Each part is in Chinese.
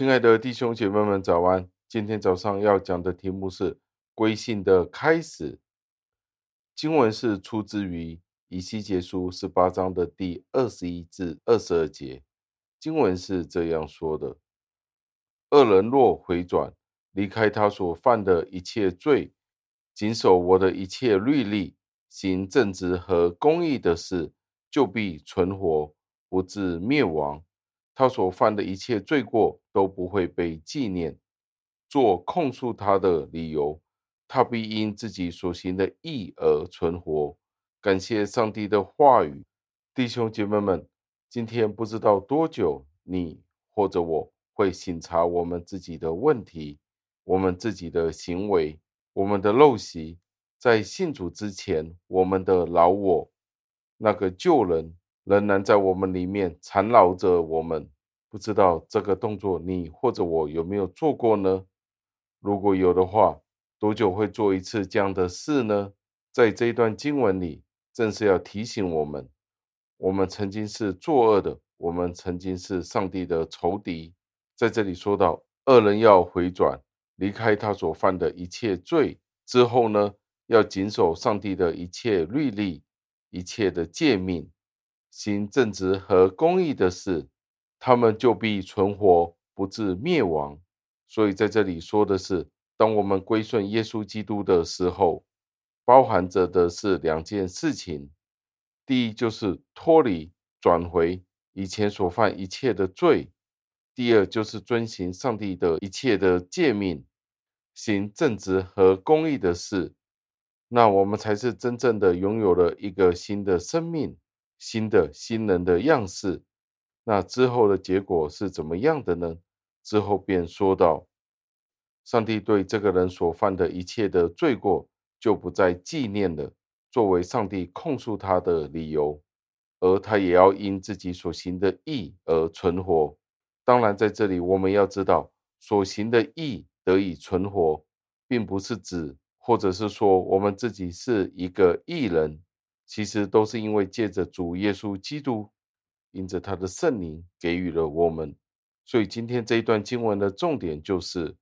亲爱的弟兄姐妹们，早安！今天早上要讲的题目是归信的开始。经文是出自于以西结书十八章的第二十一至二十二节。经文是这样说的：恶人若回转，离开他所犯的一切罪，谨守我的一切律例，行正直和公义的事，就必存活，不致灭亡。他所犯的一切罪过都不会被纪念，做控诉他的理由。他必因自己所行的义而存活。感谢上帝的话语，弟兄姐妹们，今天不知道多久，你或者我会省察我们自己的问题，我们自己的行为，我们的陋习，在信主之前，我们的老我，那个旧人。仍然在我们里面缠绕着我们，不知道这个动作你或者我有没有做过呢？如果有的话，多久会做一次这样的事呢？在这一段经文里，正是要提醒我们，我们曾经是作恶的，我们曾经是上帝的仇敌。在这里说到，恶人要回转，离开他所犯的一切罪之后呢，要谨守上帝的一切律例、一切的诫命。行正直和公义的事，他们就必存活，不至灭亡。所以在这里说的是，当我们归顺耶稣基督的时候，包含着的是两件事情。第一就是脱离、转回以前所犯一切的罪；第二就是遵行上帝的一切的诫命，行正直和公义的事。那我们才是真正的拥有了一个新的生命。新的新人的样式，那之后的结果是怎么样的呢？之后便说道，上帝对这个人所犯的一切的罪过就不再纪念了，作为上帝控诉他的理由，而他也要因自己所行的义而存活。当然，在这里我们要知道，所行的义得以存活，并不是指，或者是说我们自己是一个义人。其实都是因为借着主耶稣基督，因着他的圣灵给予了我们，所以今天这一段经文的重点就是，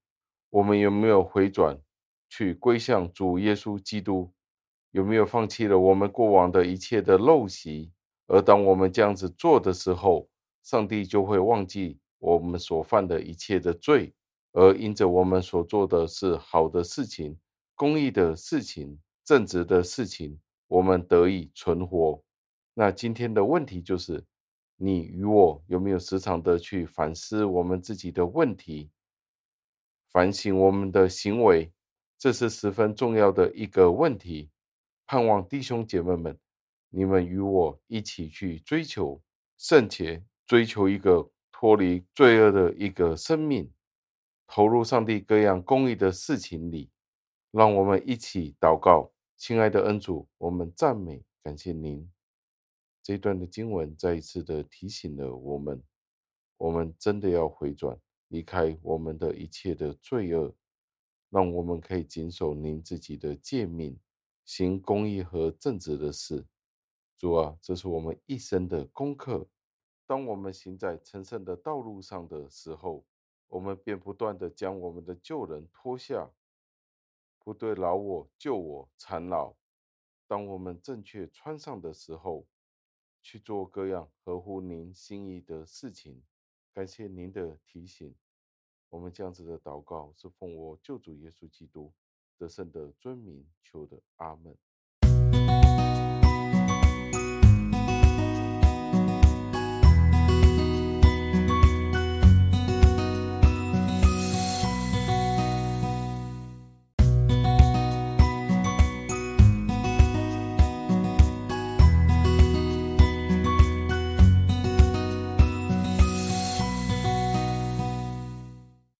我们有没有回转，去归向主耶稣基督，有没有放弃了我们过往的一切的陋习？而当我们这样子做的时候，上帝就会忘记我们所犯的一切的罪，而因着我们所做的是好的事情、公益的事情、正直的事情。我们得以存活。那今天的问题就是，你与我有没有时常的去反思我们自己的问题，反省我们的行为？这是十分重要的一个问题。盼望弟兄姐妹们，你们与我一起去追求圣洁，追求一个脱离罪恶的一个生命，投入上帝各样公益的事情里。让我们一起祷告。亲爱的恩主，我们赞美感谢您。这一段的经文再一次的提醒了我们，我们真的要回转，离开我们的一切的罪恶，让我们可以谨守您自己的诫命，行公义和正直的事。主啊，这是我们一生的功课。当我们行在成圣的道路上的时候，我们便不断的将我们的旧人脱下。不对老我、救我缠绕。当我们正确穿上的时候，去做各样合乎您心意的事情。感谢您的提醒。我们这样子的祷告是奉我救主耶稣基督得胜的尊名求的。阿门。